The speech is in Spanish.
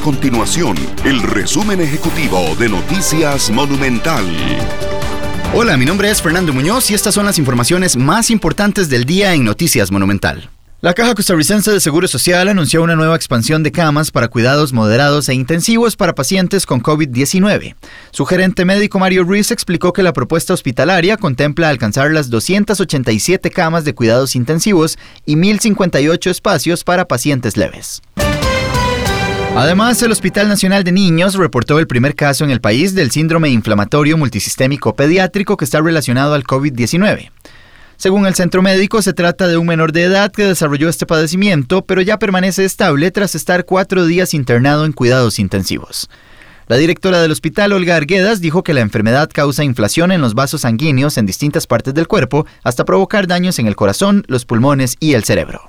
continuación el resumen ejecutivo de Noticias Monumental. Hola, mi nombre es Fernando Muñoz y estas son las informaciones más importantes del día en Noticias Monumental. La Caja Costarricense de Seguro Social anunció una nueva expansión de camas para cuidados moderados e intensivos para pacientes con COVID-19. Su gerente médico Mario Ruiz explicó que la propuesta hospitalaria contempla alcanzar las 287 camas de cuidados intensivos y 1.058 espacios para pacientes leves. Además, el Hospital Nacional de Niños reportó el primer caso en el país del síndrome inflamatorio multisistémico pediátrico que está relacionado al COVID-19. Según el centro médico, se trata de un menor de edad que desarrolló este padecimiento, pero ya permanece estable tras estar cuatro días internado en cuidados intensivos. La directora del hospital, Olga Arguedas, dijo que la enfermedad causa inflación en los vasos sanguíneos en distintas partes del cuerpo hasta provocar daños en el corazón, los pulmones y el cerebro.